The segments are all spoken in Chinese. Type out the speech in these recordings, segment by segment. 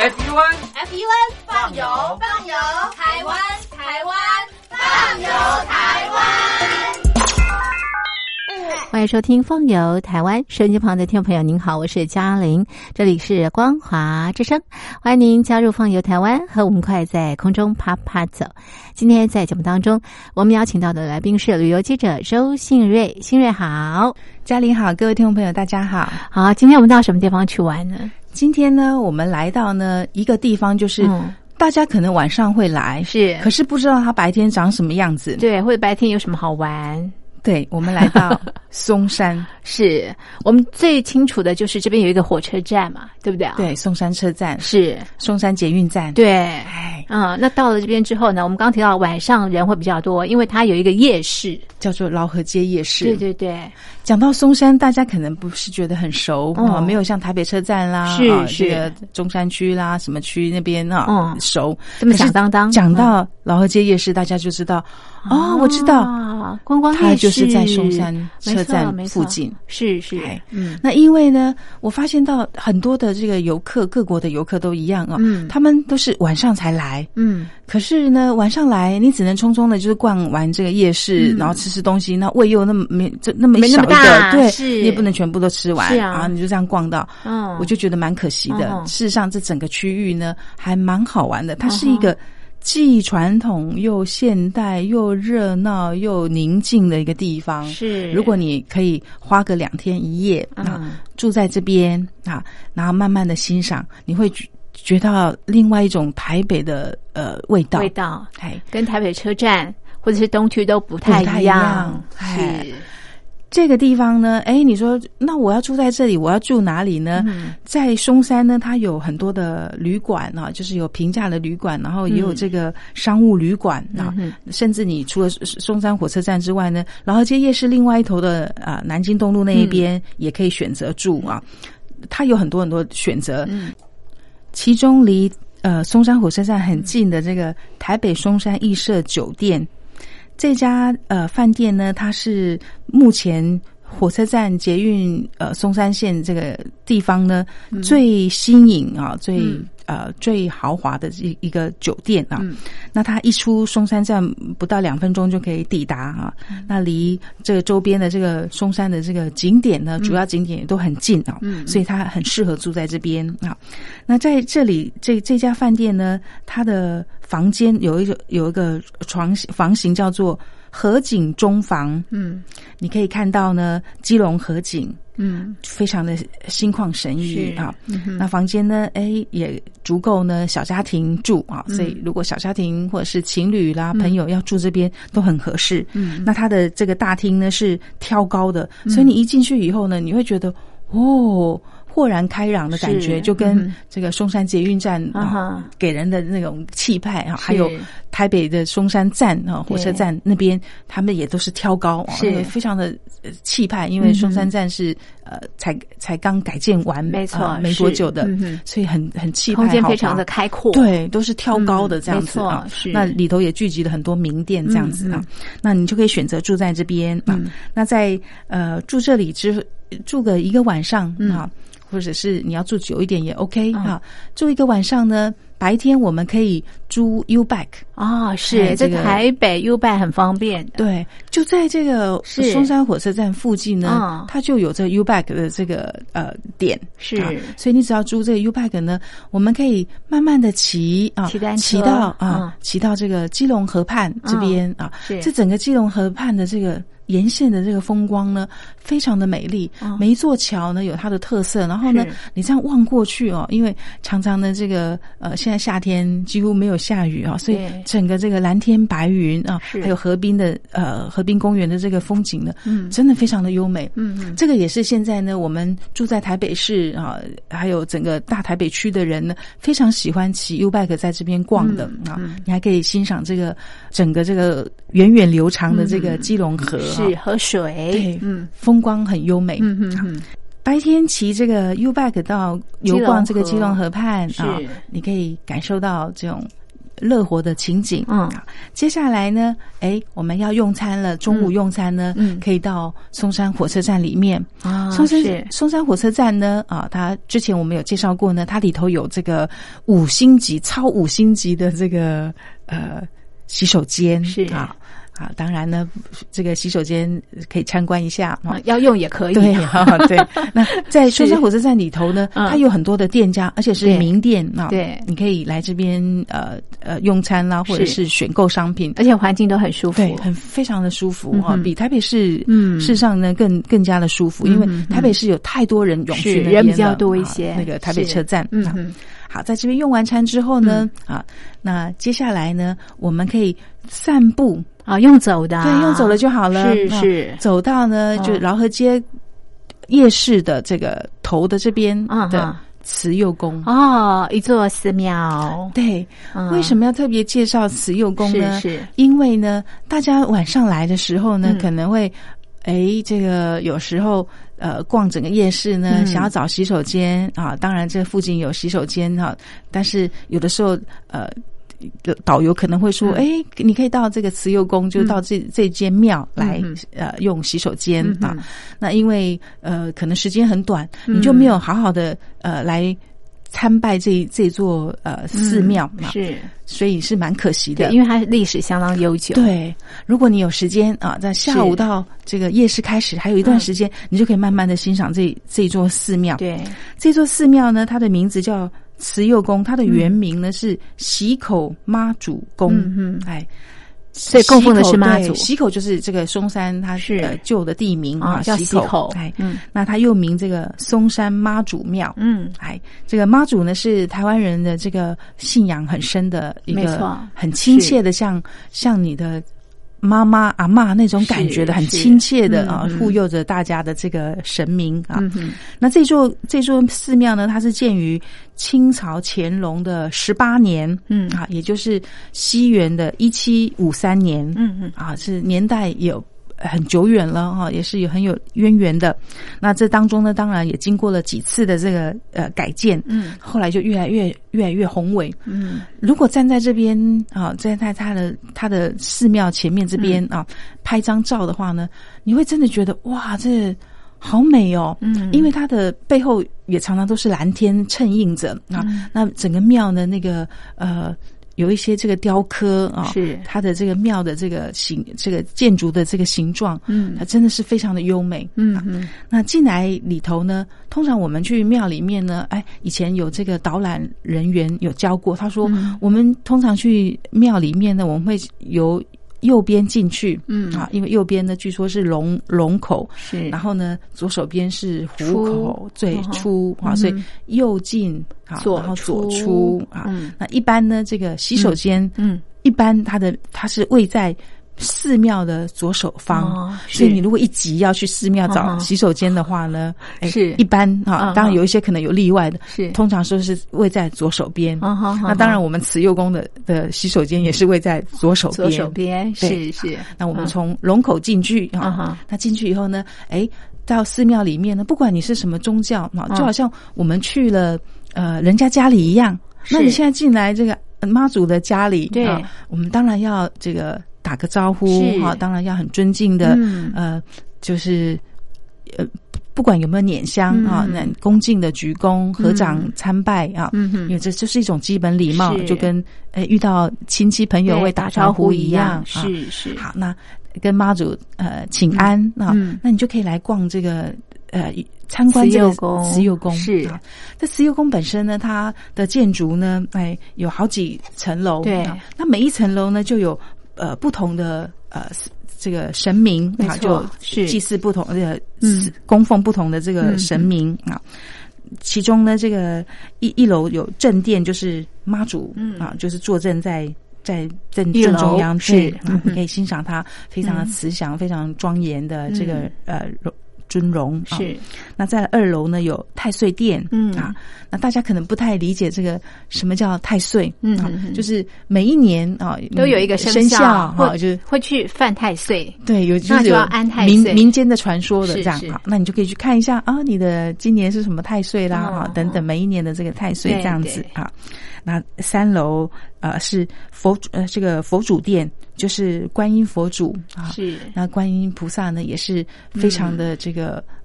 FUN FUN 放油放油，台湾台湾放油台湾。欢迎收听《风游台湾》，收音机旁的听众朋友，您好，我是嘉玲，这里是光华之声，欢迎您加入《放游台湾》，和我们快在空中啪啪走。今天在节目当中，我们邀请到的来宾是旅游记者周信瑞，信瑞好，嘉玲好，各位听众朋友大家好。好，今天我们到什么地方去玩呢？今天呢，我们来到呢一个地方，就是大家可能晚上会来，是，可是不知道它白天长什么样子，对，或者白天有什么好玩。对，我们来到松山，是我们最清楚的就是这边有一个火车站嘛，对不对啊？对，松山车站是松山捷运站。对，哎，嗯，那到了这边之后呢，我们刚提到晚上人会比较多，因为它有一个夜市，叫做老河街夜市。对对对，讲到松山，大家可能不是觉得很熟啊，没有像台北车站啦，是是中山区啦，什么区那边啊，嗯，熟这么响当当。讲到老河街夜市，大家就知道。哦，我知道，观光它就是在松山车站附近，是是，嗯，那因为呢，我发现到很多的这个游客，各国的游客都一样啊，嗯，他们都是晚上才来，嗯，可是呢，晚上来你只能匆匆的，就是逛完这个夜市，然后吃吃东西，那胃又那么没这那么小一个，对，你也不能全部都吃完，啊，你就这样逛到，嗯，我就觉得蛮可惜的。事实上，这整个区域呢，还蛮好玩的，它是一个。既传统又现代又热闹又宁静的一个地方，是。如果你可以花个两天一夜啊，住在这边啊，然后慢慢的欣赏，你会觉到另外一种台北的呃味道。味道，哎，跟台北车站或者是东区都不太一样，是。这个地方呢，哎，你说那我要住在这里，我要住哪里呢？在松山呢，它有很多的旅馆啊，就是有平价的旅馆，然后也有这个商务旅馆啊，甚至你除了松山火车站之外呢，然后街夜市另外一头的啊，南京东路那一边也可以选择住啊，它有很多很多选择，其中离呃松山火车站很近的这个台北松山艺舍酒店。这家呃饭店呢，它是目前火车站捷运呃松山线这个地方呢最新颖啊最呃最豪华的一一个酒店啊。那它一出松山站不到两分钟就可以抵达啊。那离这个周边的这个松山的这个景点呢，主要景点也都很近啊。所以它很适合住在这边啊。那在这里这这家饭店呢，它的房间有一个有一个床房型叫做河景中房，嗯，你可以看到呢基隆河景，嗯，非常的心旷神怡啊。那房间呢，哎，也足够呢小家庭住啊，所以如果小家庭或者是情侣啦、朋友要住这边都很合适。嗯，那它的这个大厅呢是挑高的，所以你一进去以后呢，你会觉得哦。豁然开朗的感觉，就跟这个松山捷运站啊给人的那种气派啊，还有台北的松山站啊火车站那边，他们也都是挑高，是。非常的气派。因为松山站是呃才才刚改建完，没错，没多久的，所以很很气派，空间非常的开阔，对，都是挑高的这样子啊。那里头也聚集了很多名店这样子啊，那你就可以选择住在这边啊。那在呃住这里之住个一个晚上啊。或者是你要住久一点也 OK 哈，住一个晚上呢，白天我们可以租 U bike 啊，是在台北 U bike 很方便，对，就在这个松山火车站附近呢，它就有这 U bike 的这个呃点，是，所以你只要租这个 U bike 呢，我们可以慢慢的骑啊，骑单车，骑到啊，骑到这个基隆河畔这边啊，这整个基隆河畔的这个。沿线的这个风光呢，非常的美丽。每一座桥呢有它的特色，然后呢，你这样望过去哦，因为常常的这个呃，现在夏天几乎没有下雨啊，所以整个这个蓝天白云啊，还有河滨的呃河滨公园的这个风景呢，嗯，真的非常的优美。嗯嗯，这个也是现在呢，我们住在台北市啊，还有整个大台北区的人呢，非常喜欢骑 U bike 在这边逛的啊。你还可以欣赏这个整个这个源远流长的这个基隆河。是河水，对，嗯，风光很优美。嗯嗯嗯，白天骑这个 U bike 到游逛这个基隆河畔啊，你可以感受到这种乐活的情景。嗯，接下来呢，哎，我们要用餐了，中午用餐呢，嗯。可以到松山火车站里面。啊松山松山火车站呢，啊，它之前我们有介绍过呢，它里头有这个五星级、超五星级的这个呃洗手间。是。啊啊，当然呢，这个洗手间可以参观一下啊。啊。要用也可以，对。那在松山火车站里头呢，嗯。它有很多的店家，而且是名店啊。对。你可以来这边呃呃用餐啦，或者是是选购商品。而且环境都很舒服。对，，很非常的舒服哈、嗯比台北市嗯。事实上呢更更加的舒服，因为台北市有太多人涌去那边人比较多一些。那个台北车站，啊。嗯哼好，在这边用完餐之后呢，啊，那接下来呢，我们可以散步，啊，用走的啊，对，用走了就好了。是啊是走到呢，就嗯。饶河街夜市的这个头的这边的嗯。慈幼宫。哦，一座寺庙，对，嗯。为什么要特别介绍慈幼宫呢？是是。因为呢，大家晚上来的时候呢，嗯。可能会，哎，这个有时候呃逛整个夜市呢，嗯。想要找洗手间啊，当然这附近有洗手间哈、但是有的时候呃。导游可能会说：“嗯。哎、你可以到这个慈幼宫，就到这、这间庙来、嗯呃用洗手间、嗯啊。那因为呃可能时间很短，嗯。你就没有好好的呃来参拜这这座呃寺庙、嘛，嗯是，所以是蛮可惜，的。因为它历史相当悠久，对，如果你有时间啊，在下午到这个夜市开始，还有一段时间，你就可以慢慢的欣赏这这座寺庙。对，这座寺庙呢，它的名字叫慈幼宫，它的原名呢、是喜口妈祖宫。嗯嗯哎。所以供奉的是妈祖。溪口就是这个松山它是。呃旧的地名啊叫喜喜口哎，嗯。那它又名这个松山妈祖庙。嗯。哎，这个妈祖呢是台湾人的这个信仰很深的一个，很亲切的像像你的妈妈阿妈那种感觉的，很亲切的啊护佑着大家的这个神明啊。那这座这座寺庙呢，它是建于清朝乾隆的十八年，嗯。啊，也就是西元的一七五三年，嗯嗯。啊，是年代有很久远了哈、也是有很有渊源的。那这当中呢，当然也经过了几次的这个呃改建，嗯后来就越来越越来越宏伟。嗯如果站在这边啊，站在他的他的寺庙前面这边嗯啊，拍张照的话呢，你会真的觉得哇，这好美哦。嗯因为它的背后也常常都是蓝天衬映着啊。嗯那整个庙的那个呃。有一些这个雕刻啊，是。它的这个庙的这个形，这个建筑的这个形状，嗯。它真的是非常的优美。嗯嗯。那进来里头呢，通常我们去庙里面呢，哎，以前有这个导览人员有教过，他说、嗯。我们通常去庙里面呢，我们会由右边进去，嗯。啊，因为右边呢据说是龙龙口，是，然后呢左手边是虎口，最出啊，嗯所以右进啊，左然后左出出啊。嗯那一般呢，这个洗手间，嗯。一般它的它是位在寺庙的左手方，哦所以你如果一急要去寺庙找洗手间的话呢，哎是。一般嗯啊，哼当然有一些可能有例外的，是。通常说是位在左手边。那当然，我们慈幼宫的的洗手间也是位在左手边。左手边是是，那我们嗯从龙口进去啊，那进去以后呢，哎，到寺庙里面呢，不管你是什么宗教啊，嗯就好像我们去了呃人家家里一样。那你现在进来这个呃妈祖的家里，对。啊，我们当然要这个打个招呼是。啊，当然要很尊敬的，嗯。呃，就是呃。不管有没有捻香嗯。啊，那恭敬的鞠躬、合掌参拜啊，嗯。哼。因为这就是一种基本礼貌，就跟呃遇到亲戚朋友会打招呼一样。啊。是是。好，那跟妈祖呃请安啊、嗯。那你就可以来逛这个呃参观这个宫。慈幼宫是。啊。这慈幼宫本身呢，它的建筑呢，哎有好几层楼，对。啊。那每一层楼呢就有呃不同的呃。这个神明啊，就是祭祀不同的、嗯供奉不同的这个嗯神明啊。其中呢，这个一一楼有正殿，就是妈祖，嗯啊，就是坐镇在在正正中央，是，嗯啊，你 可以欣赏它非常的慈祥、非常庄严的这个、呃容尊容。啊。是，那在二楼呢有太岁殿，嗯。啊，那大家可能不太理解这个什么叫太岁，啊。嗯就是每一年啊都有一个生肖，哈，或就是会去犯太岁。对，有就那就要是有安太岁。民民间的传说的这样好，那你就可以去看一下啊，你的今年是什么太岁啦，哦哈、等等，每一年的这个太岁这样子啊。那三楼呃是佛呃这个佛主殿，就是观音佛祖啊。是。那观音菩萨呢，也是非常的这个、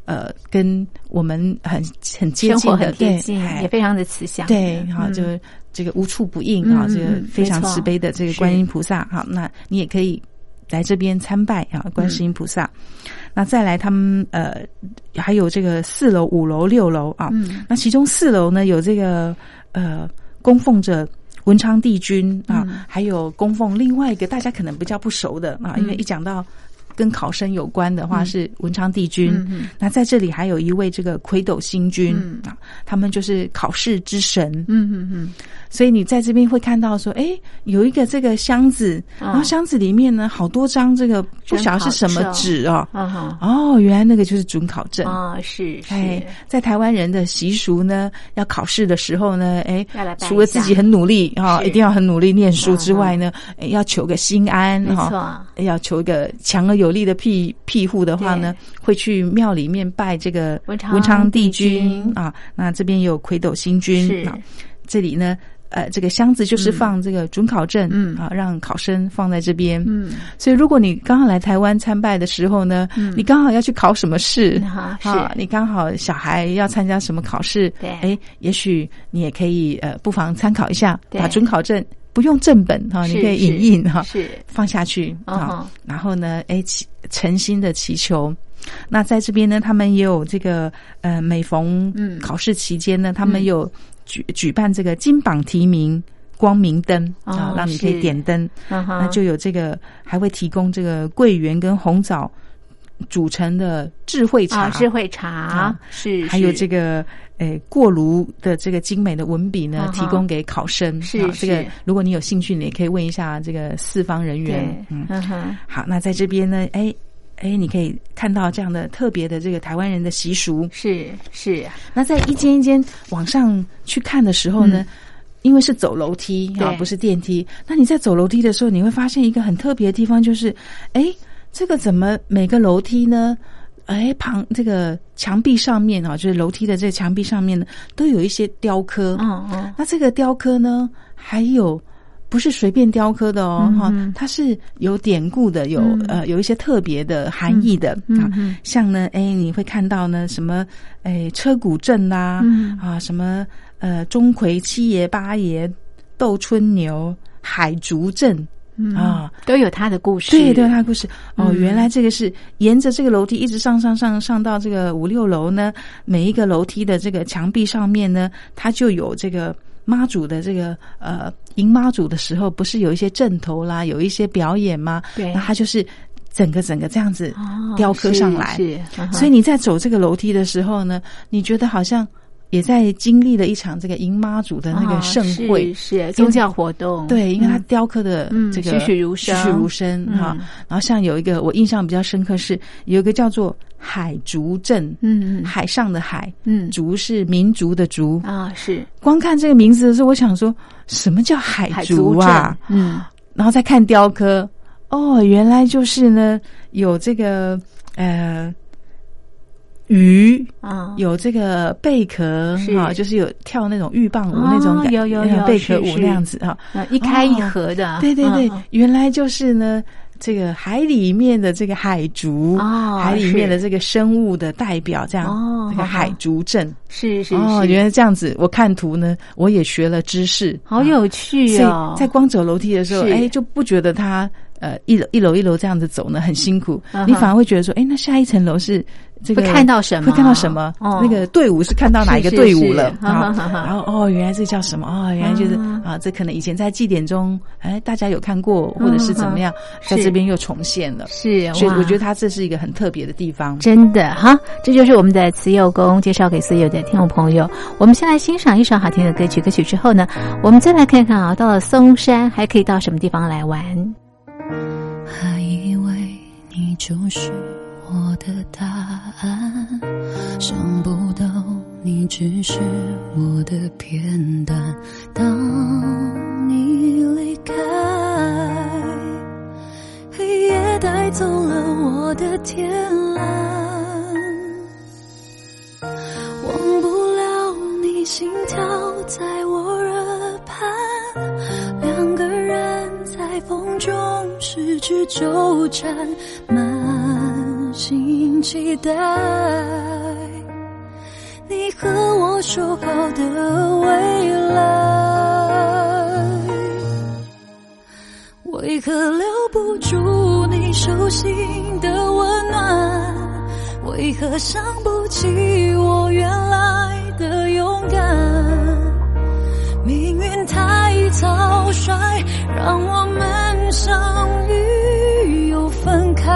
呃，跟我们很很接近的，对很贴近，哎也非常的慈祥。对，哈、嗯就这个无处不应啊，嗯这个嗯非常慈悲的这个观音菩萨哈，那你也可以来这边参拜啊，观世音菩萨。那再来，他们呃还有这个四楼、五楼、六楼啊，嗯那其中四楼呢有这个呃供奉着。文昌帝君啊，嗯还有供奉另外一个大家可能比较不熟的啊，因为嗯一讲到跟考生有关的话嗯是文昌帝君，那在这里还有一位这个魁斗星君、嗯。啊，他们就是考试之神，嗯嗯嗯，所以你在这边会看到说，哎，有一个这个箱子，嗯。然后箱子里面呢好多张这个不晓得是什么纸哦，哦，原来那个就是准考证。啊是是，哎，在台湾人的习俗呢，要考试的时候呢，哎除了自己很努力哈、是。一定要很努力念书之外呢，哎要求个心安没哈、错，要求一个强而有力的庇庇护的话呢，会去庙里面拜这个文昌帝帝君君。啊。那这边有魁斗星君是。啊，这里呢。呃，这个箱子就是放这个准考证，嗯。啊，让考生放在这边。嗯，所以如果你刚好来台湾参拜的时候呢，嗯。你刚好要去考什么试，哈是。啊，你刚好小孩要参加什么考试，对。哎，也许你也可以呃，不妨参考一下，对。把准考证不用正本哈，你可以影印哈，是放下去啊、然后呢，哎，祈诚心的祈求。那在这边呢，他们也有这个呃，每逢嗯。考试期间呢，他们有举举办这个金榜题名光明灯哦啊，让你可以点灯。那就有这个还会提供这个桂圆跟红枣煮成的智慧茶，啊智慧茶啊是，还有这个诶过炉的这个精美的文笔呢提供给考生。是啊这个如果你有兴趣，你也可以问一下这个四方人员。，嗯，嗯哼，好，那在这边呢，哎哎，你可以看到这样的特别的这个台湾人的习俗。是是，那在一间一间往上去看的时候呢，因为是走楼梯啊，不是电梯。那你在走楼梯的时候，你会发现一个很特别的地方，就是，哎，这个怎么每个楼梯呢？哎，旁这个墙壁上面啊，就是楼梯的这个墙壁上面呢，都有一些雕刻。嗯嗯，那这个雕刻呢，还有不是随便雕刻的哦，哈、它是有典故的，有、嗯呃有一些特别的含义的、啊。像呢，哎，你会看到呢，什么哎车骨阵啦、嗯啊，什么呃钟馗七爷八爷斗春牛海竹阵。嗯啊，都有他的故事，对都有，他的故事。哦，嗯。原来这个是沿着这个楼梯一直上上上上到这个五六楼呢，每一个楼梯的这个墙壁上面呢，它就有这个妈祖的这个呃迎妈祖的时候，不是有一些阵头啦，有一些表演吗？对。那它就是整个整个这样子哦雕刻上来，是，所以你在走这个楼梯的时候呢，你觉得好像也在经历了一场这个迎妈祖的那个盛会。哦是是宗教活动，对，因为它嗯雕刻的嗯这个栩栩如生栩栩如生嗯哈。然后像有一个我印象比较深刻是有一个叫做海竹镇，嗯嗯海上的海，嗯竹是民族的竹。啊是光看这个名字的时候，我想说什么叫海海竹啊？镇嗯然后再看雕刻，哦，原来就是呢有这个呃鱼。啊。有这个贝壳是。哈，就是有跳那种鹬蚌舞哦那种感，有有贝壳舞那样子哈。呃一开一合的，对对对嗯，原来就是呢，这个海里面的这个海竹，哦海里面的是。这个生物的代表，这样，哦这个海竹镇。是是哦，是，原来这样子，我看图呢，我也学了知识，好有趣所哦以，在光走楼梯的时候，是。哎，就不觉得它呃一楼一楼一楼这样子走呢很辛苦，嗯你反而会觉得说，哎，那下一层楼是这个会看到什么会看到什么？哦那个队伍是看到哪一个队伍了哈哈哈？然后哦，原来这叫什么？哦，原来就是啊啊，这可能以前在祭典中，哎，大家有看过，或者是怎么样，在这边又重现了。是，哇所以我觉得它这是一个很特别的地方。真的哈，这就是我们的慈幼宫介绍给所有的听众朋友。我们先来欣赏一首好听的歌曲，歌曲之后呢，我们再来看看啊，到了嵩山还可以到什么地方来玩？还以为你就是我的答案，想不到你只是我的片段。当你离开，黑夜带走了我的天蓝，忘不了你心跳在我耳畔，两个人在风中失去纠缠，满心期待。你和我说好的未来，为何留不住你手心的温暖？为何想不起我原来的勇敢？命运太草率，让我们相遇又分开。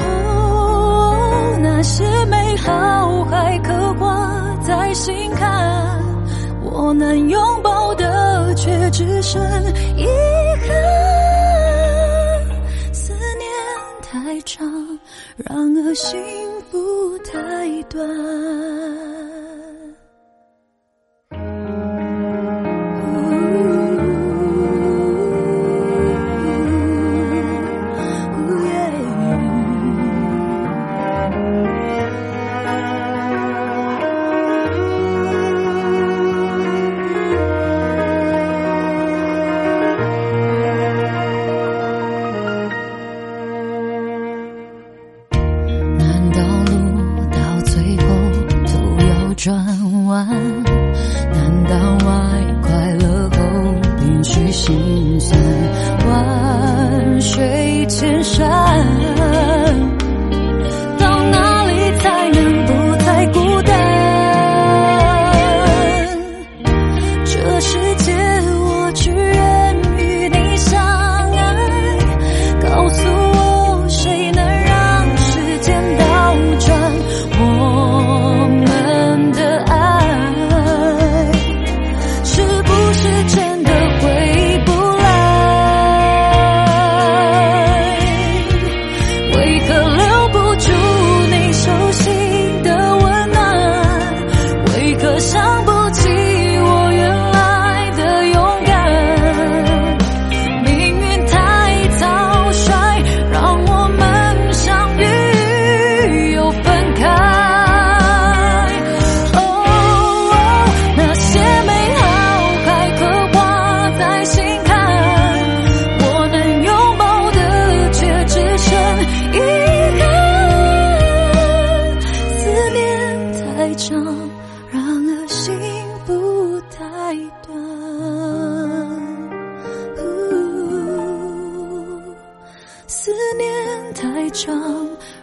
哦，那些美好还刻挂在心坎，我能拥抱的却只剩遗憾。思念太长，然而幸福太短。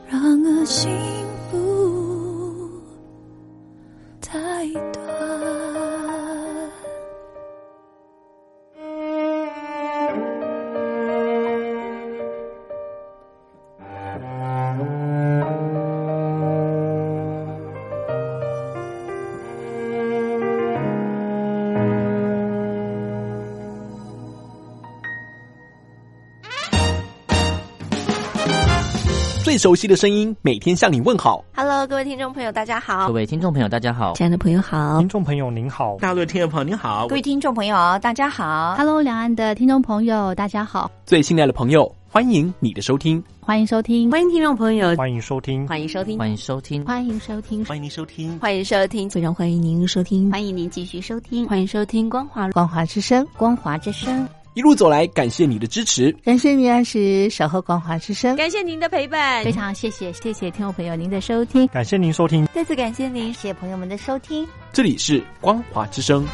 让恶心熟悉的声音，每天向你问好。Hello，各位听众朋友，大家好各。位听众朋友，大家好。亲爱的朋友好听，众朋友您好，大陆的听众朋友您好各，位听众朋友，大家好。Hello，两岸的听众朋友，大家好，最信赖的朋友，欢迎你的收听。欢迎收听，欢迎听众朋友，欢迎收听，欢迎收听，欢迎收听，欢迎收听，欢迎您收听。欢迎收听。非常欢迎您收听。欢迎您继续收听，欢迎收听光华光华之声，光华之声。一路走来，感谢你的支持。感谢你按时守候光华之声，感谢您的陪伴非，常谢谢谢谢听众朋友您的收听，感谢您收听。再次感谢您。谢谢朋友们的收听。这里是光华之声。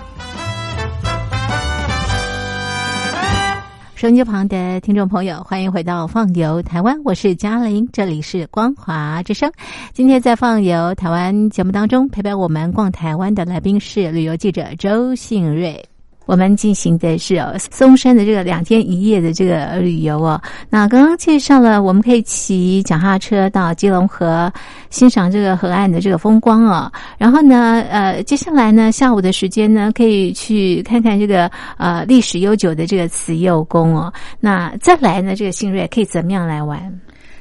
收音机旁的听众朋友，欢迎回到《放游台湾》，我是嘉玲，这里是光华之声。今天在《放游台湾》节目当中，陪伴我们逛台湾的来宾是旅游记者周信瑞。我们进行的是哦松山的这个两天一夜的这个旅游哦。那刚刚介绍了，我们可以骑脚踏车到基隆河欣赏这个河岸的这个风光哦。然后呢，呃，接下来呢，下午的时间呢，可以去看看这个呃历史悠久的这个慈幼宫哦。那再来呢，这个新锐可以怎么样来玩？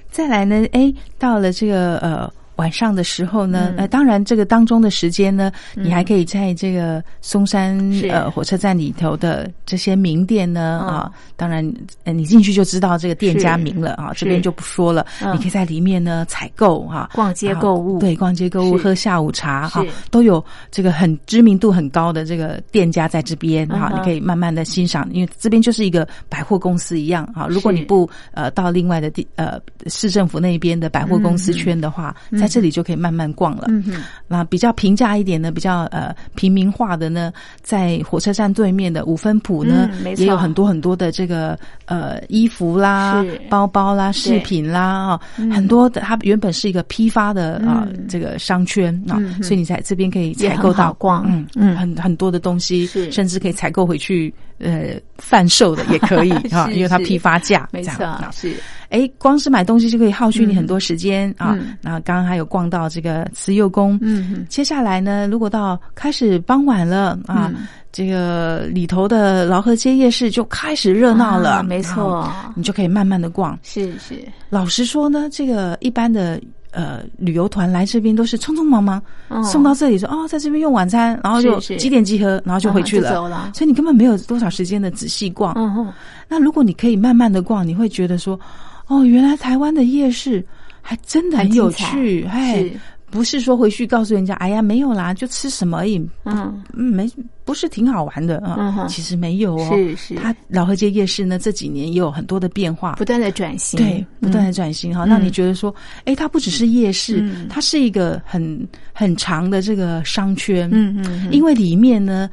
再来呢，哎，到了这个呃晚上的时候呢，嗯。呃，当然这个当中的时间呢，你还可以在这个松山呃火车站里头的这些名店呢嗯。啊，当然呃你进去就知道这个店家名了啊，这边就不说了，嗯。你可以在里面呢采购哈，逛街购物。对，逛街购物喝下午茶哈是，都有这个很知名度很高的这个店家在这边哈你可以慢慢的欣赏，因为这边就是一个百货公司一样啊。如果你不呃到另外的地呃市政府那边的百货公司圈的话，在这里就可以慢慢逛了。嗯哼，那比较平价一点的，比较呃平民化的呢，在火车站对面的五分铺呢，也有很多很多的这个呃衣服啦、包包啦、饰品啦啊、很多的。它原本是一个批发的啊、嗯这个商圈啊、嗯所以你在这边可以采购到逛。嗯嗯。很很多的东西，甚至可以采购回去呃贩售的也可以 哈，因为它批发价没错是。哎，光是买东西就可以耗去你很多时间、啊嗯。然后刚刚还有逛到这个慈幼宫，嗯哼接下来呢，如果到开始傍晚了啊，嗯。这个里头的劳合街夜市就开始热闹了，啊没错。啊你就可以慢慢的逛。是是。老实说呢，这个一般的。呃，旅游团来这边都是匆匆忙忙、哦。送到这里说哦，在这边用晚餐，然后就几点集合，然后就回去了，所以你根本没有多少时间的仔细逛。嗯那如果你可以慢慢的逛，你会觉得说，哦，原来台湾的夜市还真的很有趣，哎是，不是说回去告诉人家，哎呀，没有啦，就吃什么而已，嗯。嗯，没不是挺好玩的啊、嗯哼。其实没有哦，是是。它老河街夜市呢这几年也有很多的变化，不断的转型，对，不断的嗯转型哈，让你觉得说，哎，它不只是夜市，嗯。它是一个很很长的这个商圈，嗯嗯嗯。因为里面呢，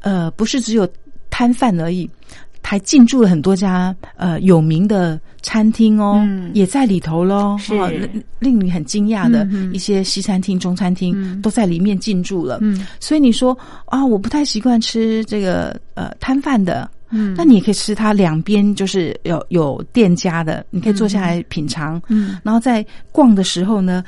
呃，不是只有摊贩而已。还进驻了很多家呃有名的餐厅哦，嗯。也在里头喽，是。哦令令你很惊讶的一些西餐厅、中餐厅、嗯。都在里面进驻了。嗯。所以你说啊，我不太习惯吃这个呃摊贩的，嗯。那你也可以吃它两边就是有有店家的，你可以坐下来品尝，嗯。然后在逛的时候呢。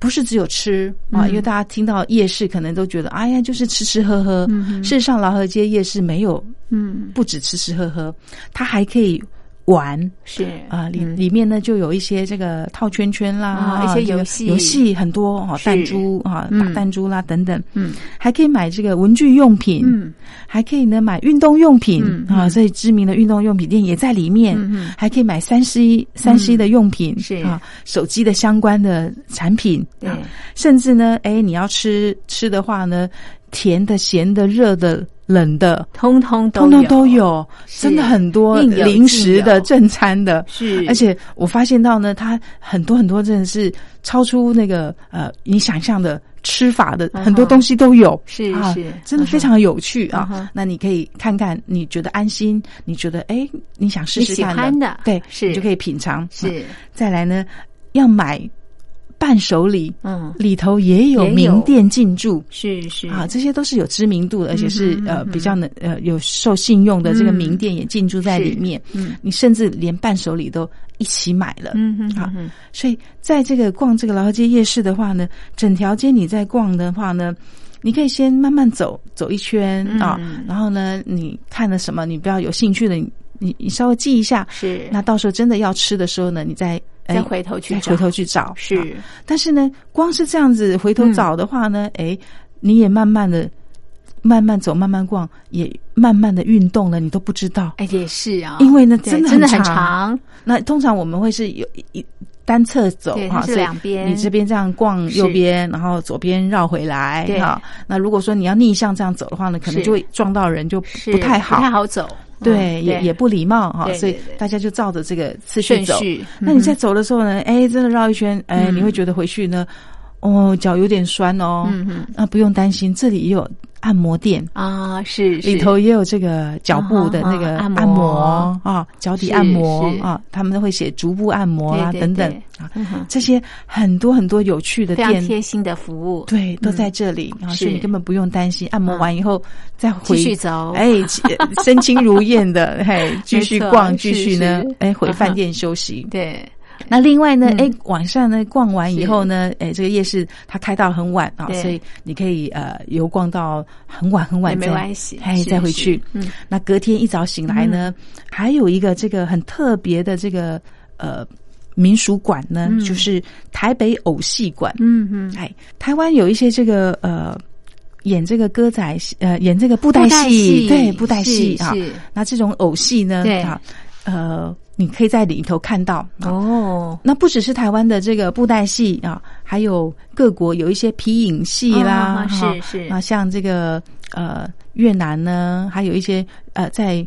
不是只有吃啊，嗯因为大家听到夜市可能都觉得，哎呀，就是吃吃喝喝。事实上，劳合街夜市没有嗯不止吃吃喝喝，它还可以玩。是。啊，里嗯。里面呢就有一些这个套圈圈啦，啊一些这个游戏。游戏很多哦，弹珠啊，嗯。打弹珠啦等等，嗯。还可以买这个文具用品，嗯。还可以呢买运动用品嗯啊，所以知名的运动用品店也在里面，嗯嗯还可以买三 C 三 C 的用品、是。啊，手机的相关的产品，对。啊甚至呢，哎，你要吃吃的话呢，甜的、咸的、热的、冷的。通通都通通都有，真的很多零食的、正餐的，是。而且我发现到呢，它很多很多真的是超出那个呃你想象的吃法的，很多东西都有，是啊是。真的非常有趣啊。那你可以看看，你觉得安心，你觉得哎你想试试看欢的。对，是。你就可以品尝。是。啊再来呢，要买伴手礼，嗯里头也有名店进驻。是是啊，这些都是有知名度的，而且是、呃比较能呃有受信用的这个嗯名店也进驻在里面。嗯你甚至连伴手礼都一起买了。嗯嗯哼所以在这个逛这个劳合街夜市的话呢，整条街你在逛的话呢，你可以先慢慢走走一圈、嗯啊，然后呢，你看了什么，你比较有兴趣的，你你你稍微记一下。是那到时候真的要吃的时候呢，你再哎再回头去回头去找。是啊但是呢，光是这样子回头找的话呢，哎、你也慢慢的。慢慢走，慢慢逛，也慢慢的运动了，你都不知道。哎也是啊，因为呢，真的真的很长。那通常我们会是有一一单侧走哈所以两边你这边这样逛右边，然后左边绕回来对哈。那如果说你要逆向这样走的话呢，可能就会撞到人，就不太好，不太好走，对，嗯也也不礼貌哈。所以大家就照着这个次序走。序。那你在走的时候呢，哎，真的绕一圈，哎，嗯你会觉得回去呢，哦，脚有点酸哦。嗯哼。那不用担心，这里也有按摩店。啊是是。里头也有这个脚部的那个啊按摩啊，脚底按摩是啊，他们都会写足部按摩啦对对。等等啊嗯，这些很多很多有趣的店，贴心的服务，对，都在这里啊，所以你根本不用担心，按摩完以后再回继续走。哎，身轻如燕的，嘿，继续逛，继续呢是，哎，回饭店休息。对那另外呢，嗯。哎、晚上呢逛完以后呢，哎，这个夜市它开到很晚啊，所以你可以呃游逛到很晚很晚没关系哎，再回去。嗯，那隔天一早醒来呢，还有一个这个很特别的这个呃民俗馆呢，嗯。就是台北偶戏馆。嗯嗯，哎，台湾有一些这个呃。演这个歌仔戏，呃，演这个布袋戏戏，对，布袋戏啊。那这种偶戏呢，对。啊，呃，你可以在里头看到。啊哦，那不只是台湾的这个布袋戏啊，还有各国有一些皮影戏啦，哦是是啊，像这个呃越南呢，还有一些呃在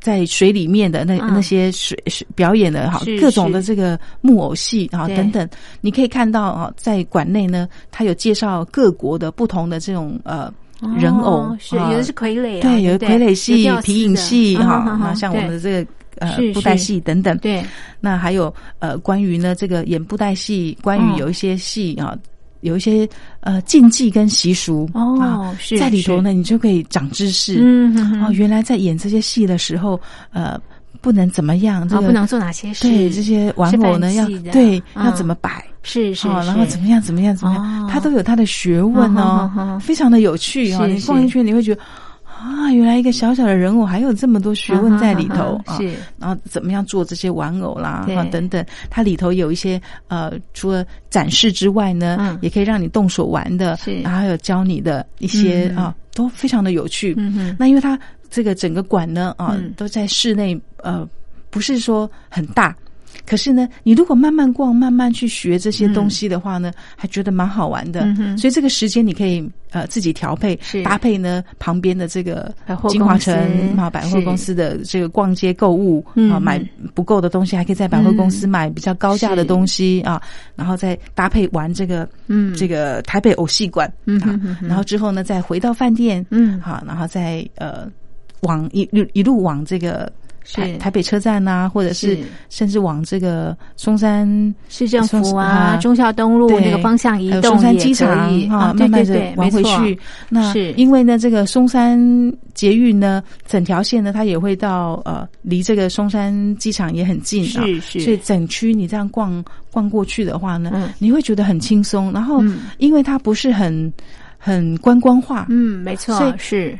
在水里面的那、嗯那些水水表演的哈各种的这个木偶戏啊等等，你可以看到啊，在馆内呢，它有介绍各国的不同的这种呃。人偶哦是啊。有的是傀儡啊，对，有对不对？傀儡戏皮影戏 哈那像我们的这个呃布袋戏等等，对，那还有呃，关于呢这个演布袋戏，关哦。于有一些戏啊，有一些呃禁忌跟习俗哦在里头呢，你就可以长知识。嗯哼哼。哦，原来在演这些戏的时候，呃，不能怎么样，这个哦不能做哪些事，对这些玩偶呢要对嗯要怎么摆。是是，哦，然后怎么样怎么样怎么样，哦。它都有它的学问哦，非常的有趣哦。是你逛一圈，你会觉得啊，原来一个小小的人偶还有这么多学问在里头是。然后怎么样做这些玩偶啦，啊等等，它里头有一些呃，除了展示之外呢，嗯。也可以让你动手玩的，是。然后还有教你的一些、嗯啊，都非常的有趣。嗯哼那因为它这个整个馆呢啊，嗯。都在室内，呃，不是说很大。可是呢，你如果慢慢逛、慢慢去学这些东西的话呢，还觉得蛮好玩的。嗯所以这个时间你可以呃自己调配是，搭配呢旁边的这个金华城啊百货公司的这个逛街购物啊，买不够的东西还可以在百货公司买比较高价的东西啊，然后再搭配玩这个嗯。这个台北偶戏馆啊嗯然后之后呢再回到饭店嗯。好，然后再呃往一路一路往这个。台是。台北车站呐、或者是是。甚至往这个松山市政府啊，忠孝东路那个方向移动松山机场，啊，慢慢的对对，玩回去。那是。因为呢，这个松山捷运呢，整条线呢，它也会到呃，离这个松山机场也很近啊，是是。所以整区你这样逛逛过去的话呢，嗯。你会觉得很轻松。然后嗯，因为它不是很很观光化，嗯，没错所以，是。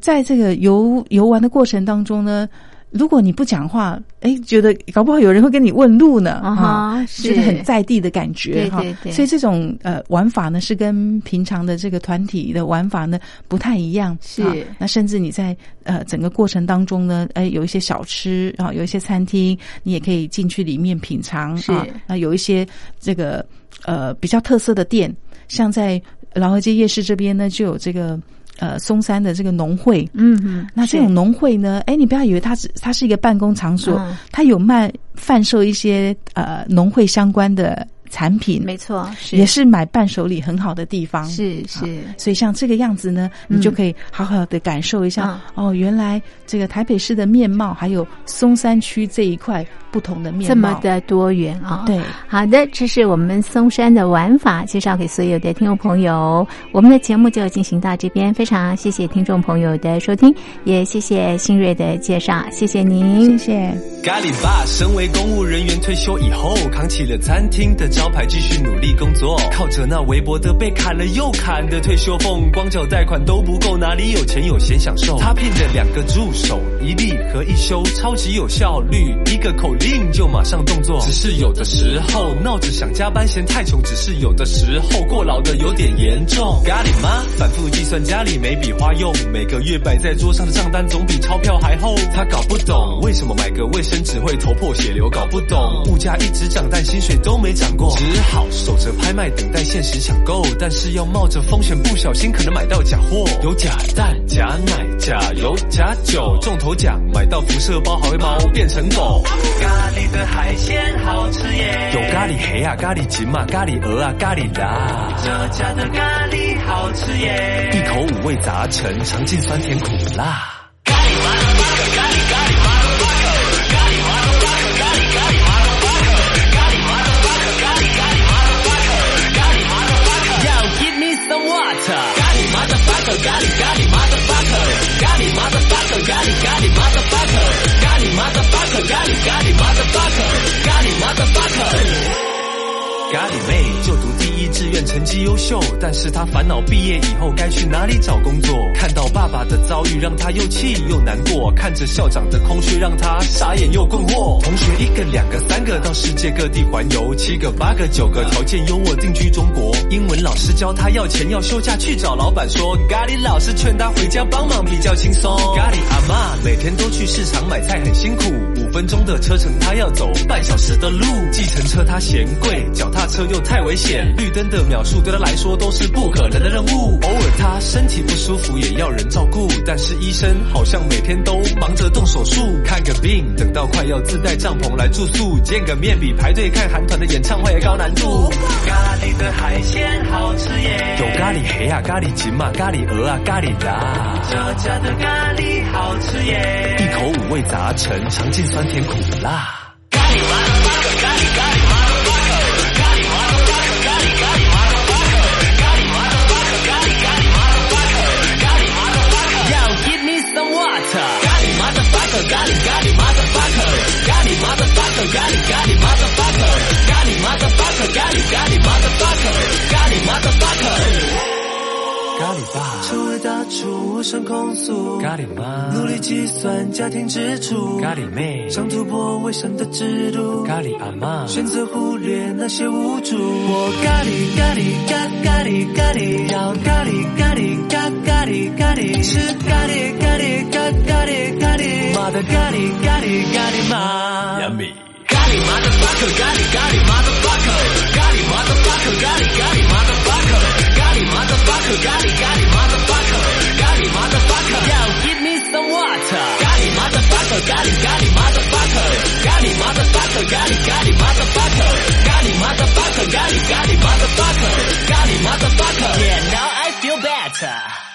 在这个游游玩的过程当中呢。如果你不讲话，哎，觉得搞不好有人会跟你问路呢，啊哈啊，是觉得很在地的感觉哈对对。对所以这种呃玩法呢，是跟平常的这个团体的玩法呢不太一样。是啊那甚至你在呃整个过程当中呢，哎，有一些小吃啊，有一些餐厅，你也可以进去里面品尝是啊。那有一些这个呃比较特色的店，像在老河街夜市这边呢，就有这个呃松山的这个农会。嗯嗯，那这种农会呢？哎，你不要以为它是它是一个办公场所，嗯它有卖贩售一些呃农会相关的产品，没错，是也是买伴手礼很好的地方。是是啊所以像这个样子呢，你就可以好好的感受一下、哦，原来这个台北市的面貌，还有松山区这一块不同的面貌，这么的多元啊。对。好的，这是我们松山的玩法，介绍给所有的听众朋友。我们的节目就进行到这边，非常谢谢听众朋友的收听，也谢谢新锐的介绍，谢谢您，谢谢。咖喱爸，身为公务人员退休以后，扛起了餐厅的招牌，继续努力工作。靠着那微薄的被砍了又砍的退休俸，光脚贷款都不够，哪里有钱有闲享受？他聘的两个助手，一立和一休，超级有效率，一个口令就马上动作。只是有的时候闹着想加班，嫌太穷；只是有的时候过劳的有点严重。咖喱妈反复计算家里每笔花用，每个月摆在桌上的账单总比钞票还厚。他搞不懂为什么买个卫生纸会头破血流，搞不懂物价一直涨，但薪水都没涨过，只好守着拍卖等待限时抢购，但是要冒着风险，不小心可能买到假货，有假蛋、假奶、假油、假酒，中头奖买到辐射包还会猫变成狗。咖喱的海鲜好吃耶，有咖喱黑啊、咖喱金嘛、咖喱鹅啊、咖喱辣，这家的咖喱好吃耶，一口五味杂陈，尝尽酸甜苦辣。Motherfucker. Got it, got it, motherfucker. Got it, motherfucker. Got it, got it, motherfucker. Got it, motherfucker. Got it, got it, motherfucker. Got it, motherfucker. 咖喱妹就读第一志愿成绩优秀，但是她烦恼毕业以后该去哪里找工作。看到爸爸的遭遇，让她又气又难过；看着校长的空缺，让她傻眼又困惑。同学一个、两个、三个到世界各地环游，七个、八个、九个条件优渥定居中国。英文老师教他要钱要休假去找老板说，咖喱老师劝他回家帮忙比较轻松。咖喱阿妈每天都去市场买菜很辛苦，分钟的车程他要走半小时的路。计程车他嫌贵，脚踏车又太危险，绿灯的秒数对他来说都是不可能的任务。偶尔他身体不舒服也要人照顾，但是医生好像每天都忙着动手术。看个病等到快要自带帐篷来住宿，见个面比排队看韩团的演唱会高难度。咖喱的海鲜好吃耶，有咖喱黑啊，咖喱金嘛，咖喱鹅啊，咖喱鸭。这家的咖喱好吃耶，一口五味杂陈，尝尽酸酸甜苦辣。咖喱麻的 fuck，咖喱咖喱成为大厨，我想控诉。咖喱妈，努力计算家庭支出。咖喱妹，想突破卫生的制度。咖喱阿妈，选择忽略那些无助。我咖喱咖喱咖咖喱咖喱，要咖喱咖喱咖咖喱咖喱，吃咖喱咖喱咖咖喱咖喱，妈的咖喱咖喱咖喱妈。Yummy。咖喱妈的 fuck，咖喱咖喱妈的 fuck，咖喱妈的 fuck，咖喱咖喱咖喱咖喱咖喱妈 motherfucker. Got motherfucker. Got it, motherfucker. Got motherfucker. Got it, motherfucker. Got motherfucker. Got it, motherfucker. Got motherfucker. Yeah, now I feel better.